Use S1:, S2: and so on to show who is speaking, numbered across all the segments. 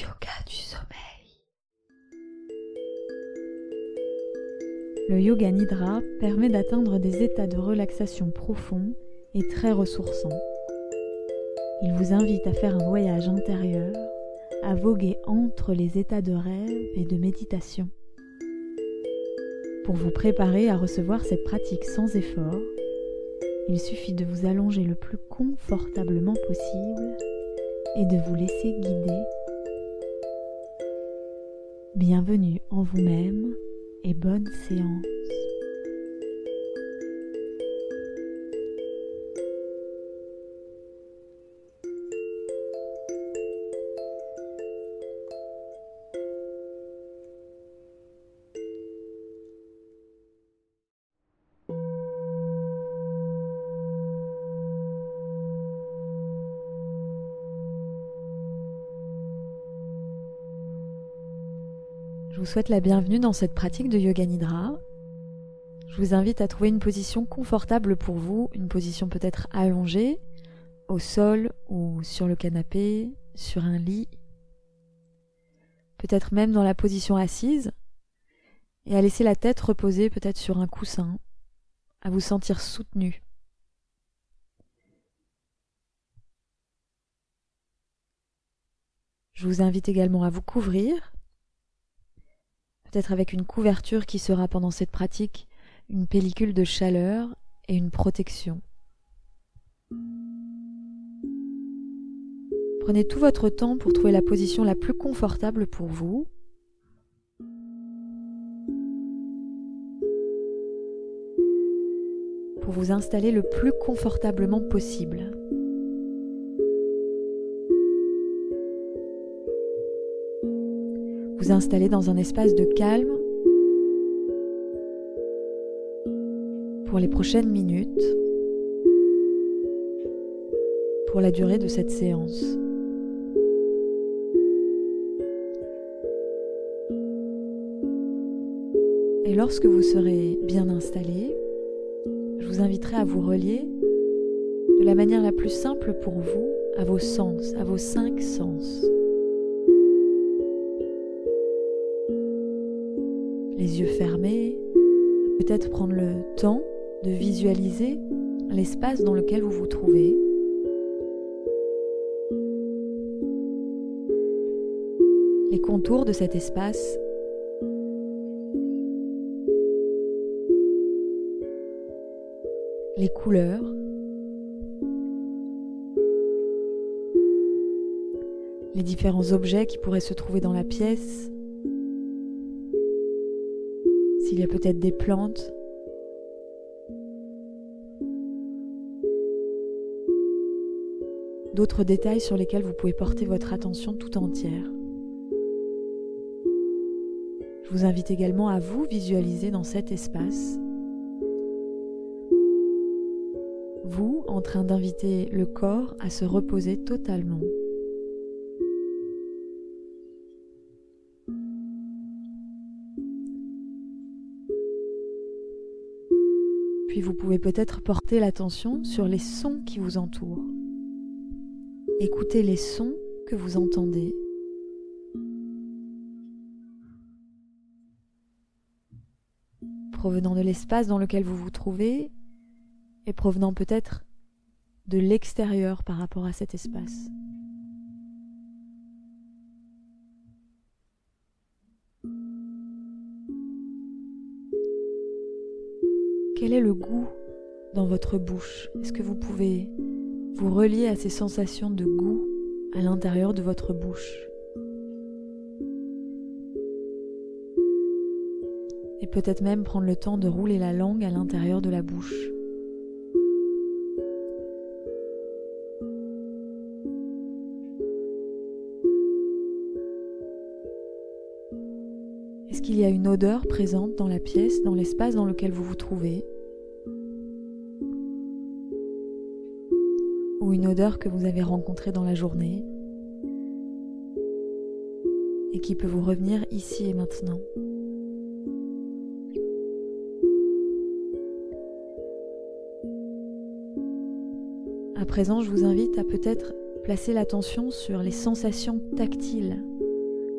S1: yoga du sommeil.
S2: Le yoga nidra permet d'atteindre des états de relaxation profonds et très ressourçants. Il vous invite à faire un voyage intérieur, à voguer entre les états de rêve et de méditation. Pour vous préparer à recevoir cette pratique sans effort, il suffit de vous allonger le plus confortablement possible et de vous laisser guider. Bienvenue en vous-même et bonne séance. Souhaite la bienvenue dans cette pratique de Yoga Nidra. Je vous invite à trouver une position confortable pour vous, une position peut-être allongée, au sol ou sur le canapé, sur un lit, peut-être même dans la position assise, et à laisser la tête reposer peut-être sur un coussin, à vous sentir soutenu. Je vous invite également à vous couvrir avec une couverture qui sera pendant cette pratique une pellicule de chaleur et une protection. Prenez tout votre temps pour trouver la position la plus confortable pour vous. Pour vous installer le plus confortablement possible. Vous installer dans un espace de calme pour les prochaines minutes, pour la durée de cette séance. Et lorsque vous serez bien installé, je vous inviterai à vous relier de la manière la plus simple pour vous à vos sens, à vos cinq sens. Les yeux fermés, peut-être prendre le temps de visualiser l'espace dans lequel vous vous trouvez. Les contours de cet espace. Les couleurs. Les différents objets qui pourraient se trouver dans la pièce. S'il y a peut-être des plantes. D'autres détails sur lesquels vous pouvez porter votre attention tout entière. Je vous invite également à vous visualiser dans cet espace. Vous en train d'inviter le corps à se reposer totalement. Puis vous pouvez peut-être porter l'attention sur les sons qui vous entourent. Écoutez les sons que vous entendez. Provenant de l'espace dans lequel vous vous trouvez et provenant peut-être de l'extérieur par rapport à cet espace. Quel est le goût dans votre bouche? Est-ce que vous pouvez vous relier à ces sensations de goût à l'intérieur de votre bouche? Et peut-être même prendre le temps de rouler la langue à l'intérieur de la bouche. Est-ce qu'il y a une odeur présente dans la pièce, dans l'espace dans lequel vous vous trouvez? Ou une odeur que vous avez rencontrée dans la journée et qui peut vous revenir ici et maintenant À présent, je vous invite à peut-être placer l'attention sur les sensations tactiles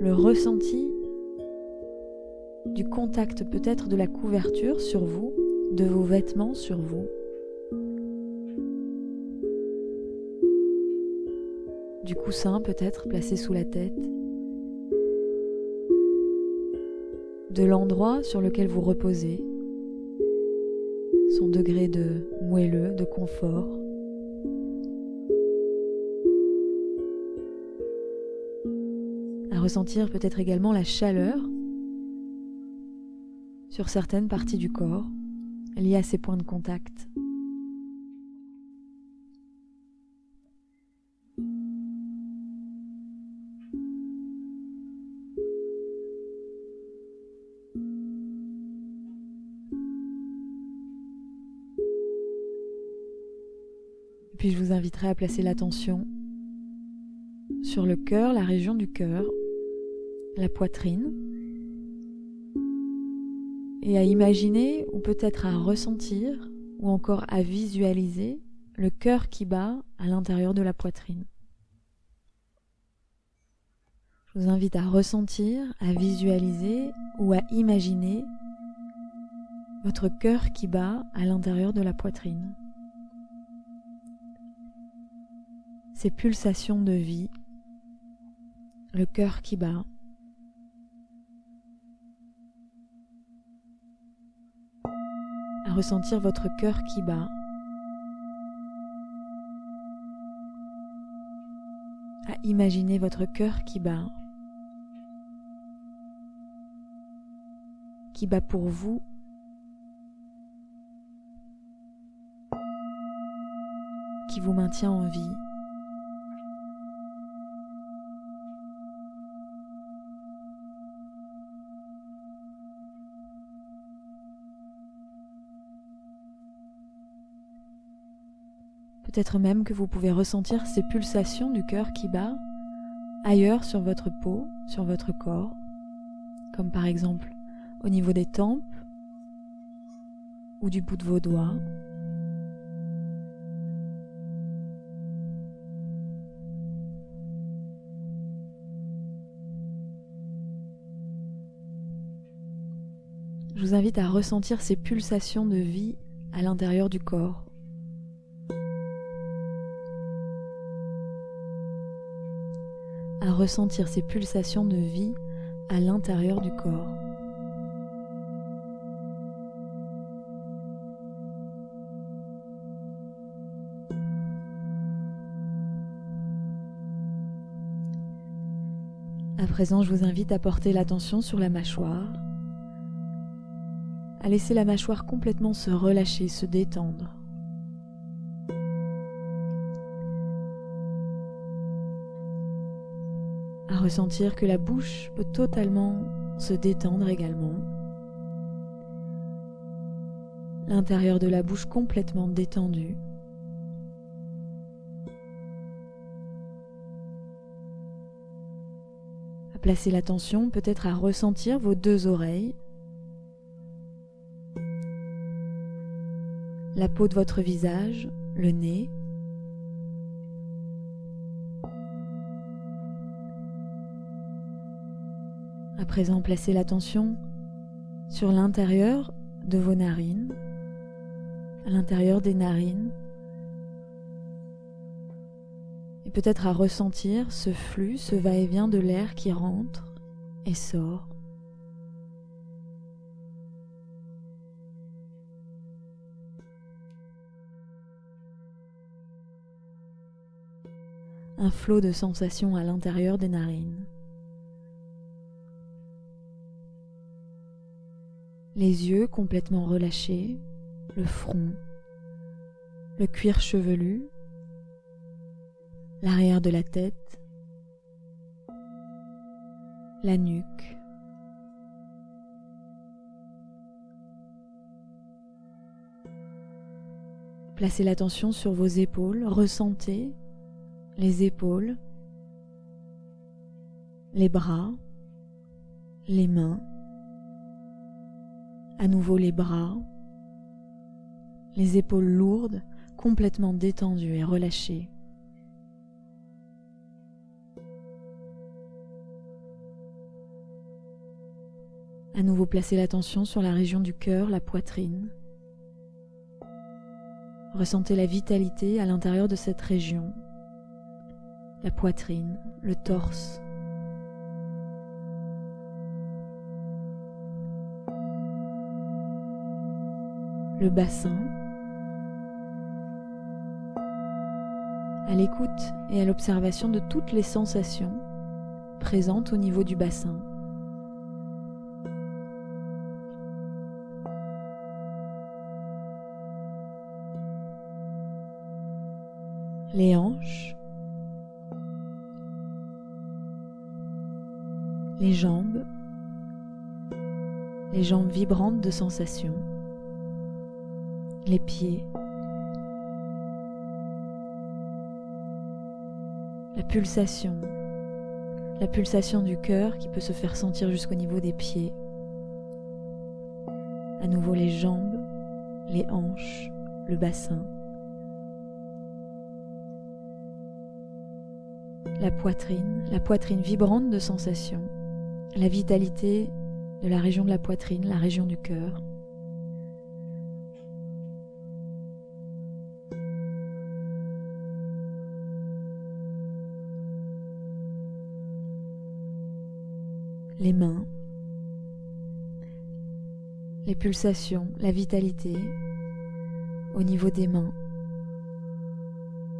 S2: le ressenti du contact peut-être de la couverture sur vous, de vos vêtements sur vous. Coussin peut-être placé sous la tête. De l'endroit sur lequel vous reposez. Son degré de moelleux, de confort. À ressentir peut-être également la chaleur sur certaines parties du corps liées à ces points de contact. À placer l'attention sur le cœur, la région du cœur, la poitrine, et à imaginer ou peut-être à ressentir ou encore à visualiser le cœur qui bat à l'intérieur de la poitrine. Je vous invite à ressentir, à visualiser ou à imaginer votre cœur qui bat à l'intérieur de la poitrine. Ces pulsations de vie, le cœur qui bat, à ressentir votre cœur qui bat. À imaginer votre cœur qui bat. Qui bat pour vous. Qui vous maintient en vie. Peut-être même que vous pouvez ressentir ces pulsations du cœur qui bat ailleurs sur votre peau, sur votre corps, comme par exemple au niveau des tempes ou du bout de vos doigts. Je vous invite à ressentir ces pulsations de vie à l'intérieur du corps. À ressentir ces pulsations de vie à l'intérieur du corps. À présent, je vous invite à porter l'attention sur la mâchoire, à laisser la mâchoire complètement se relâcher, se détendre. à ressentir que la bouche peut totalement se détendre également. L'intérieur de la bouche complètement détendu. À placer l'attention peut-être à ressentir vos deux oreilles. La peau de votre visage, le nez, À présent, placez l'attention sur l'intérieur de vos narines, à l'intérieur des narines, et peut-être à ressentir ce flux, ce va-et-vient de l'air qui rentre et sort. Un flot de sensations à l'intérieur des narines. Les yeux complètement relâchés, le front, le cuir chevelu, l'arrière de la tête, la nuque. Placez l'attention sur vos épaules, ressentez les épaules, les bras, les mains, à nouveau les bras, les épaules lourdes, complètement détendues et relâchées. À nouveau, placez l'attention sur la région du cœur, la poitrine. Ressentez la vitalité à l'intérieur de cette région, la poitrine, le torse. Le bassin. À l'écoute et à l'observation de toutes les sensations présentes au niveau du bassin. les hanches, les jambes, les jambes vibrantes de sensations, les pieds, la pulsation, la pulsation du cœur qui peut se faire sentir jusqu'au niveau des pieds, à nouveau les jambes, les hanches, le bassin. la poitrine, la poitrine vibrante de sensations, la vitalité de la région de la poitrine, la région du cœur. Les mains, les pulsations, la vitalité au niveau des mains,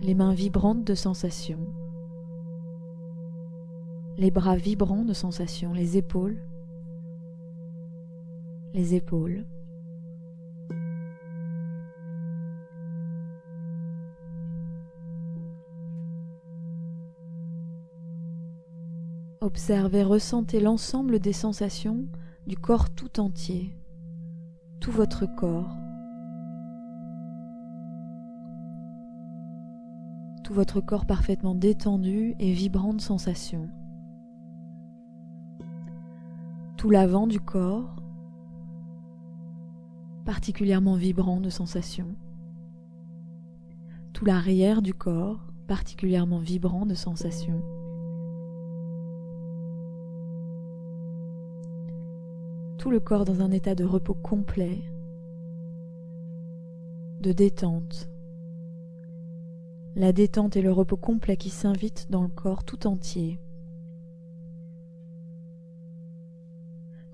S2: les mains vibrantes de sensations les bras vibrants de sensations, les épaules, les épaules. Observez, ressentez l'ensemble des sensations du corps tout entier, tout votre corps, tout votre corps parfaitement détendu et vibrant de sensations. tout l'avant du corps, particulièrement vibrant de sensations, tout l'arrière du corps, particulièrement vibrant de sensations. Le corps dans un état de repos complet, de détente. La détente et le repos complet qui s'invitent dans le corps tout entier.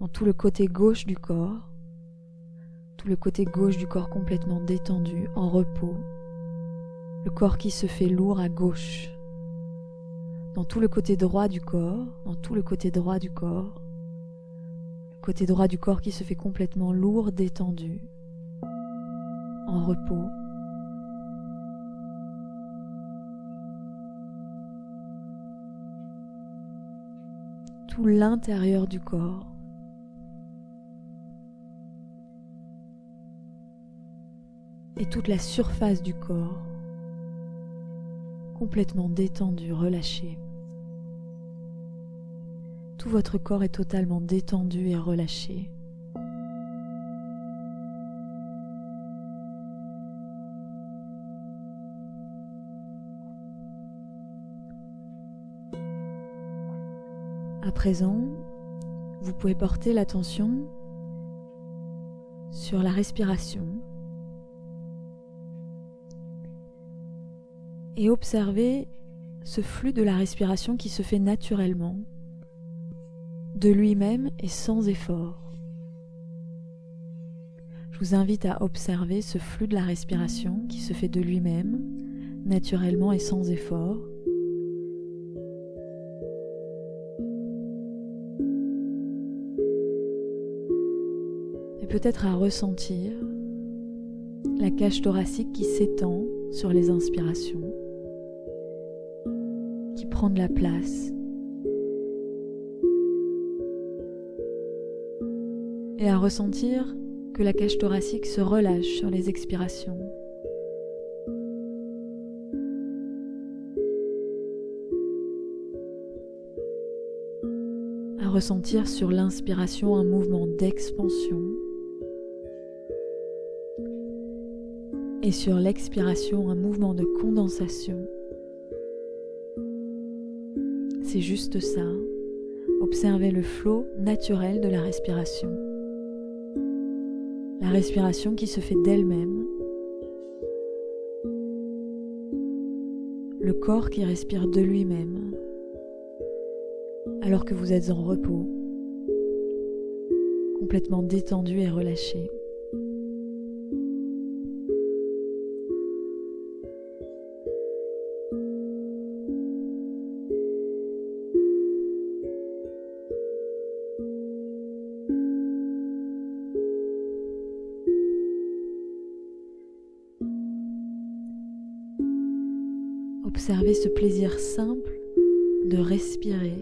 S2: dans tout le côté gauche du corps, tout le côté gauche du corps complètement détendu, en repos, le corps qui se fait lourd à gauche, dans tout le côté droit du corps, dans tout le côté droit du corps, côté droit du corps qui se fait complètement lourd, détendu, en repos. Tout l'intérieur du corps, et toute la surface du corps complètement détendu, relâché. Tout votre corps est totalement détendu et relâché. À présent, vous pouvez porter l'attention sur la respiration et observez ce flux de la respiration qui se fait naturellement, de lui-même et sans effort. Je vous invite à observer ce flux de la respiration qui se fait de lui-même, naturellement et sans effort. Et peut-être à ressentir la cage thoracique qui s'étend sur les inspirations prendre la place. Et à ressentir que la cage thoracique se relâche sur les expirations. À ressentir sur l'inspiration un mouvement d'expansion et sur l'expiration un mouvement de condensation. C'est juste ça. observez le flot naturel de la respiration. La respiration qui se fait d'elle-même. Le corps qui respire de lui-même alors que vous êtes en repos, complètement détendu et relâché. Ce plaisir simple de respirer,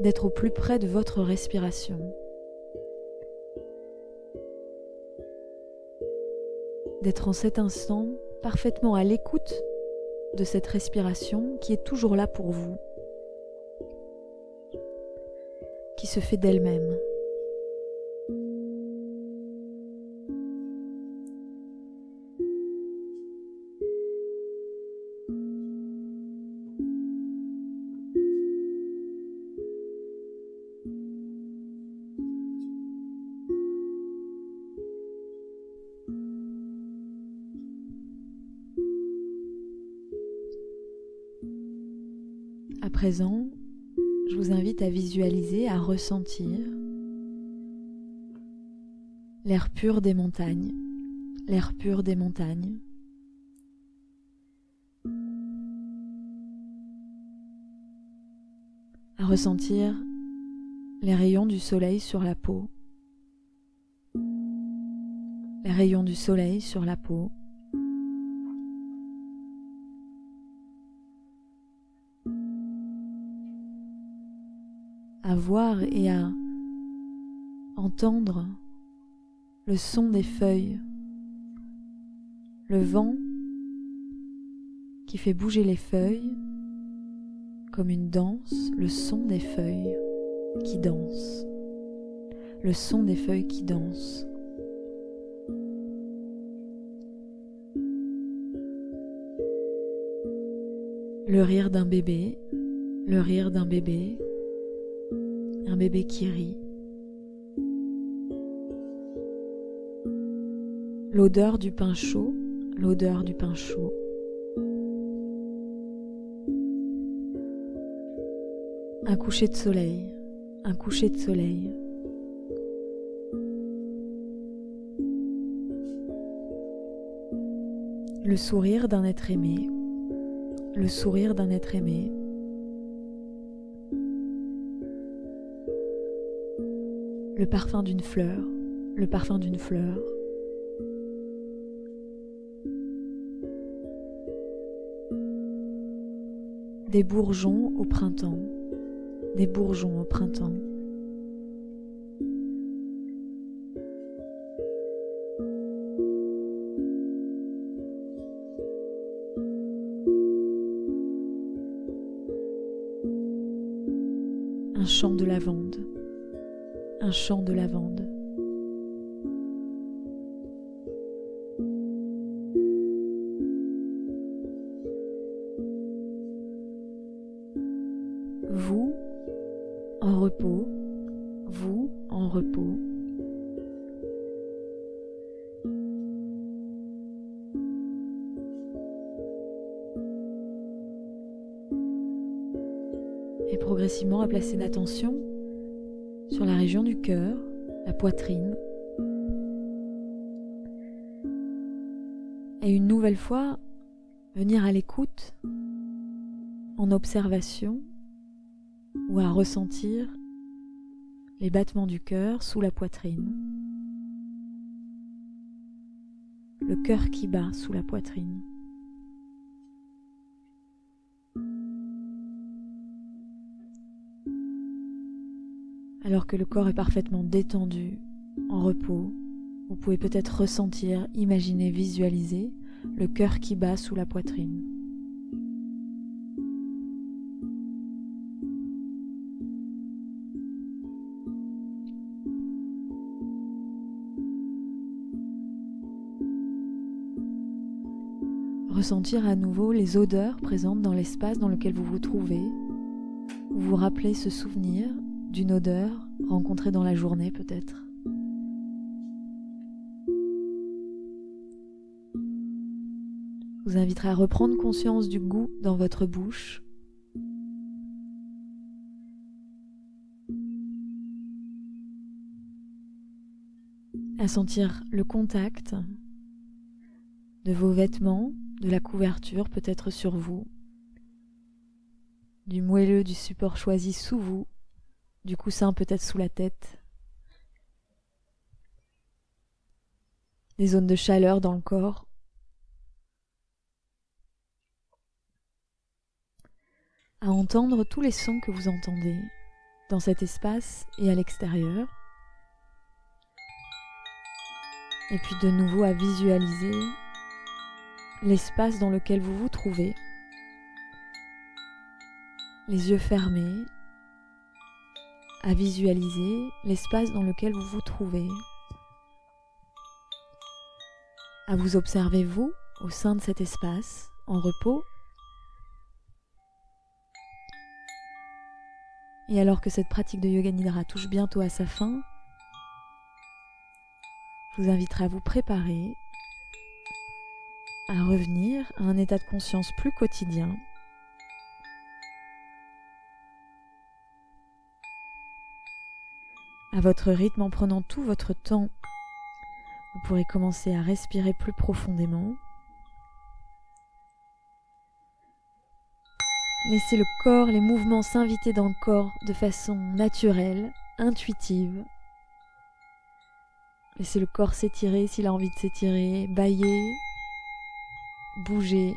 S2: d'être au plus près de votre respiration, d'être en cet instant parfaitement à l'écoute de cette respiration qui est toujours là pour vous, qui se fait d'elle-même. Je vous invite à visualiser, à ressentir l'air pur des montagnes, l'air pur des montagnes. À ressentir les rayons du soleil sur la peau, les rayons du soleil sur la peau. Voir et à entendre le son des feuilles, le vent qui fait bouger les feuilles comme une danse, le son des feuilles qui dansent, le son des feuilles qui dansent. Le rire d'un bébé, le rire d'un bébé un bébé qui rit. L'odeur du pain chaud, l'odeur du pain chaud. Un coucher de soleil, un coucher de soleil. Le sourire d'un être aimé, le sourire d'un être aimé. Le parfum d'une fleur, le parfum d'une fleur. Des bourgeons au printemps, des bourgeons au printemps. Champ de lavande. Vous en repos, vous en repos. Et progressivement à placer l'attention sur la région du cœur, la poitrine. Et une nouvelle fois, venir à l'écoute, en observation, ou à ressentir les battements du cœur sous la poitrine. Le cœur qui bat sous la poitrine. Que le corps est parfaitement détendu, en repos, vous pouvez peut-être ressentir, imaginer, visualiser le cœur qui bat sous la poitrine. ressentir à nouveau les odeurs présentes dans l'espace dans lequel vous vous trouvez, ou vous rappelez ce souvenir d'une odeur rencontrée dans la journée peut-être. vous inviterai à reprendre conscience du goût dans votre bouche. À sentir le contact de vos vêtements, de la couverture peut-être sur vous, du moelleux du support choisi sous vous, du coussin peut-être sous la tête, des zones de chaleur dans le corps à entendre tous les sons que vous entendez dans cet espace et à l'extérieur. Et puis de nouveau à visualiser l'espace dans lequel vous vous trouvez. Les yeux fermés, à visualiser l'espace dans lequel vous vous trouvez. À vous observer vous au sein de cet espace, en repos Et alors que cette pratique de Yoga Nidra touche bientôt à sa fin, je vous inviterai à vous préparer à revenir à un état de conscience plus quotidien. À votre rythme en prenant tout votre temps, vous pourrez commencer à respirer plus profondément. Laissez le corps, les mouvements s'inviter dans le corps de façon naturelle, intuitive. Laissez le corps s'étirer s'il a envie de s'étirer, bailler, bouger.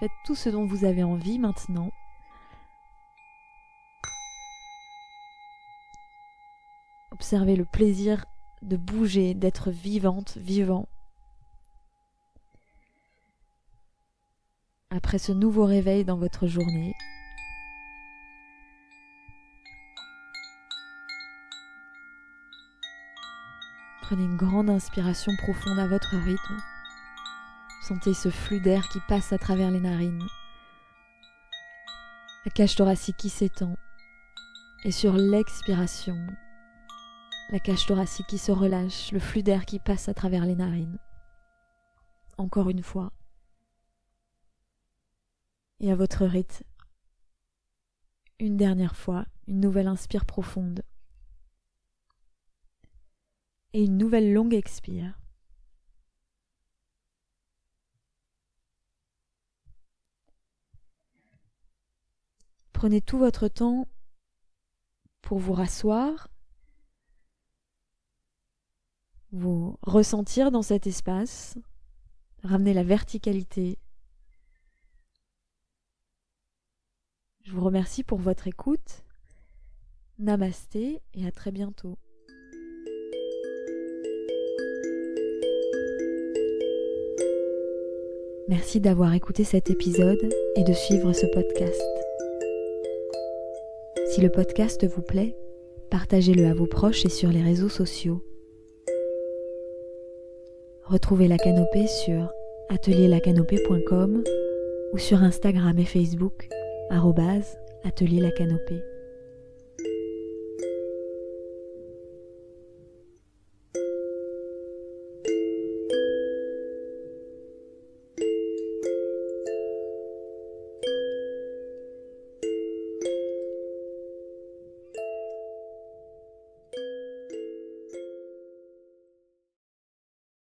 S2: Faites tout ce dont vous avez envie maintenant. Observez le plaisir de bouger, d'être vivante, vivant. après ce nouveau réveil dans votre journée. Prenez une grande inspiration profonde à votre rythme. Sentez ce flux d'air qui passe à travers les narines. La cage thoracique qui s'étend. Et sur l'expiration, la cage thoracique qui se relâche, le flux d'air qui passe à travers les narines. Encore une fois et à votre rythme. Une dernière fois, une nouvelle inspire profonde. Et une nouvelle longue expire. Prenez tout votre temps pour vous rasseoir, vous ressentir dans cet espace, ramener la verticalité Je vous remercie pour votre écoute. Namasté et à très bientôt. Merci d'avoir écouté cet épisode et de suivre ce podcast. Si le podcast vous plaît, partagez-le à vos proches et sur les réseaux sociaux. Retrouvez la canopée sur atelierlacanopée.com ou sur Instagram et Facebook atelier la canopée.